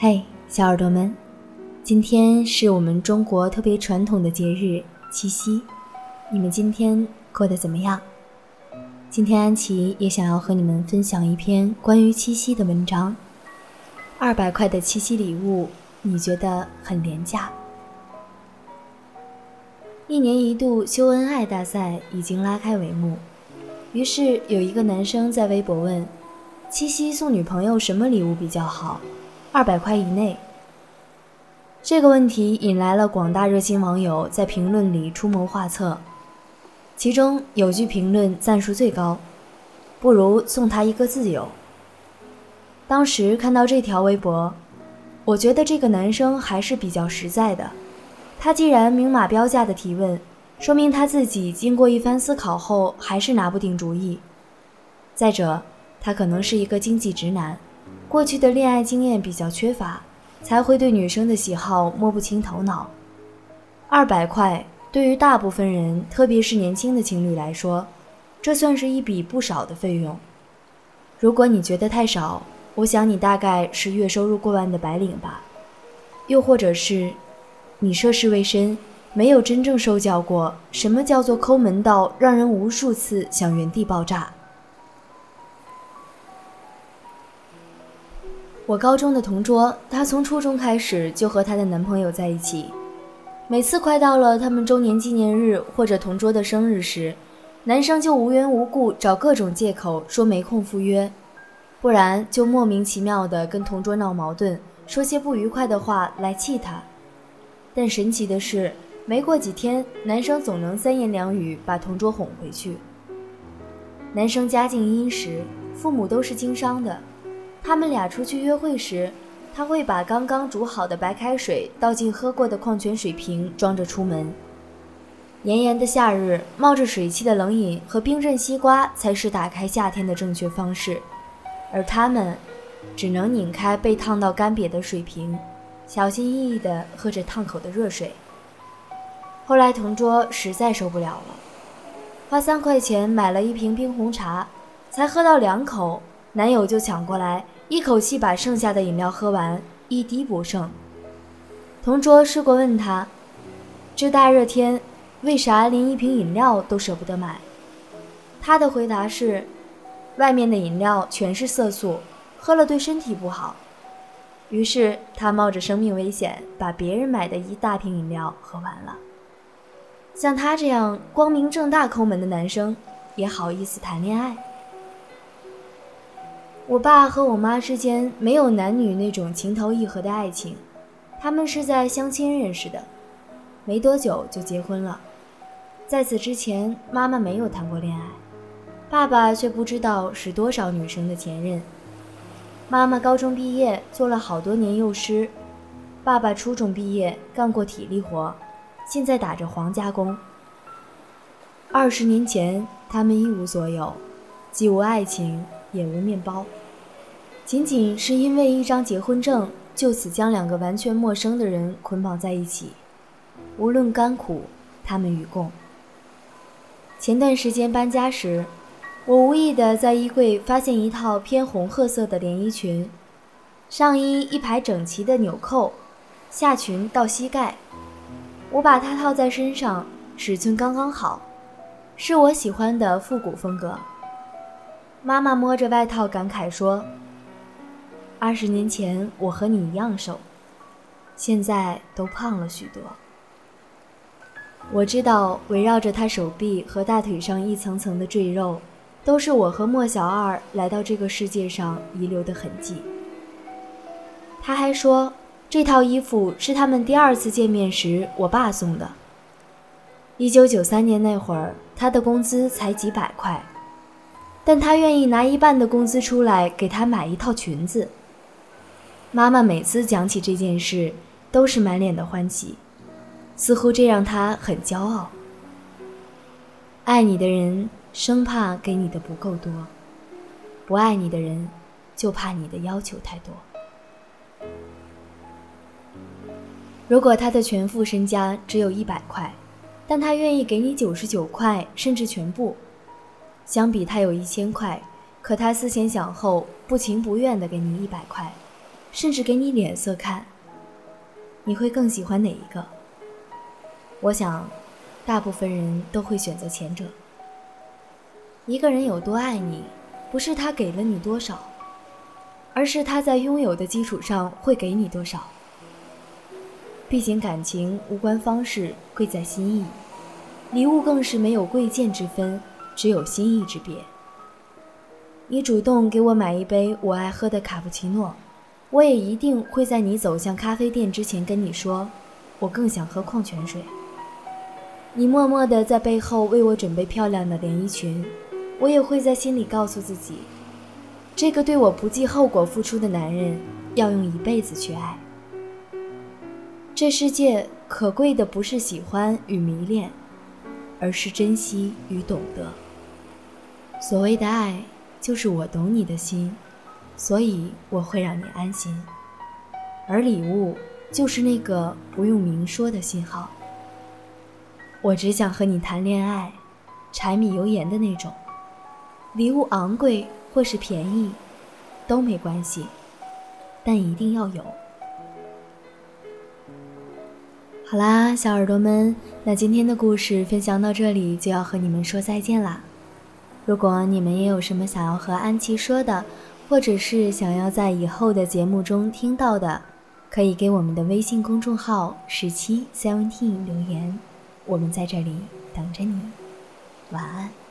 嘿，小耳朵们，今天是我们中国特别传统的节日七夕，你们今天过得怎么样？今天安琪也想要和你们分享一篇关于七夕的文章。二百块的七夕礼物，你觉得很廉价？一年一度秀恩爱大赛已经拉开帷幕，于是有一个男生在微博问：七夕送女朋友什么礼物比较好？二百块以内，这个问题引来了广大热心网友在评论里出谋划策。其中有句评论赞数最高：“不如送他一个自由。”当时看到这条微博，我觉得这个男生还是比较实在的。他既然明码标价的提问，说明他自己经过一番思考后还是拿不定主意。再者，他可能是一个经济直男。过去的恋爱经验比较缺乏，才会对女生的喜好摸不清头脑。二百块对于大部分人，特别是年轻的情侣来说，这算是一笔不少的费用。如果你觉得太少，我想你大概是月收入过万的白领吧，又或者是你涉世未深，没有真正受教过什么叫做抠门到让人无数次想原地爆炸。我高中的同桌，她从初中开始就和她的男朋友在一起。每次快到了他们周年纪念日或者同桌的生日时，男生就无缘无故找各种借口说没空赴约，不然就莫名其妙的跟同桌闹矛盾，说些不愉快的话来气她。但神奇的是，没过几天，男生总能三言两语把同桌哄回去。男生家境殷实，父母都是经商的。他们俩出去约会时，他会把刚刚煮好的白开水倒进喝过的矿泉水瓶，装着出门。炎炎的夏日，冒着水汽的冷饮和冰镇西瓜才是打开夏天的正确方式，而他们只能拧开被烫到干瘪的水瓶，小心翼翼地喝着烫口的热水。后来同桌实在受不了了，花三块钱买了一瓶冰红茶，才喝到两口。男友就抢过来，一口气把剩下的饮料喝完，一滴不剩。同桌试过问他：“这大热天，为啥连一瓶饮料都舍不得买？”他的回答是：“外面的饮料全是色素，喝了对身体不好。”于是他冒着生命危险，把别人买的一大瓶饮料喝完了。像他这样光明正大抠门的男生，也好意思谈恋爱？我爸和我妈之间没有男女那种情投意合的爱情，他们是在相亲认识的，没多久就结婚了。在此之前，妈妈没有谈过恋爱，爸爸却不知道是多少女生的前任。妈妈高中毕业做了好多年幼师，爸爸初中毕业干过体力活，现在打着黄家工。二十年前，他们一无所有，既无爱情。也无面包，仅仅是因为一张结婚证，就此将两个完全陌生的人捆绑在一起，无论甘苦，他们与共。前段时间搬家时，我无意的在衣柜发现一套偏红褐色的连衣裙，上衣一排整齐的纽扣，下裙到膝盖，我把它套在身上，尺寸刚刚好，是我喜欢的复古风格。妈妈摸着外套感慨说：“二十年前我和你一样瘦，现在都胖了许多。”我知道，围绕着她手臂和大腿上一层层的赘肉，都是我和莫小二来到这个世界上遗留的痕迹。他还说，这套衣服是他们第二次见面时我爸送的。一九九三年那会儿，他的工资才几百块。但他愿意拿一半的工资出来给他买一套裙子。妈妈每次讲起这件事，都是满脸的欢喜，似乎这让他很骄傲。爱你的人生怕给你的不够多，不爱你的人就怕你的要求太多。如果他的全副身家只有一百块，但他愿意给你九十九块，甚至全部。相比他有一千块，可他思前想后，不情不愿地给你一百块，甚至给你脸色看，你会更喜欢哪一个？我想，大部分人都会选择前者。一个人有多爱你，不是他给了你多少，而是他在拥有的基础上会给你多少。毕竟感情无关方式，贵在心意，礼物更是没有贵贱之分，只有心意之别。你主动给我买一杯我爱喝的卡布奇诺，我也一定会在你走向咖啡店之前跟你说，我更想喝矿泉水。你默默地在背后为我准备漂亮的连衣裙，我也会在心里告诉自己，这个对我不计后果付出的男人要用一辈子去爱。这世界可贵的不是喜欢与迷恋，而是珍惜与懂得。所谓的爱，就是我懂你的心，所以我会让你安心。而礼物，就是那个不用明说的信号。我只想和你谈恋爱，柴米油盐的那种。礼物昂贵或是便宜，都没关系，但一定要有。好啦，小耳朵们，那今天的故事分享到这里就要和你们说再见啦。如果你们也有什么想要和安琪说的，或者是想要在以后的节目中听到的，可以给我们的微信公众号十七 seventeen 留言，我们在这里等着你。晚安。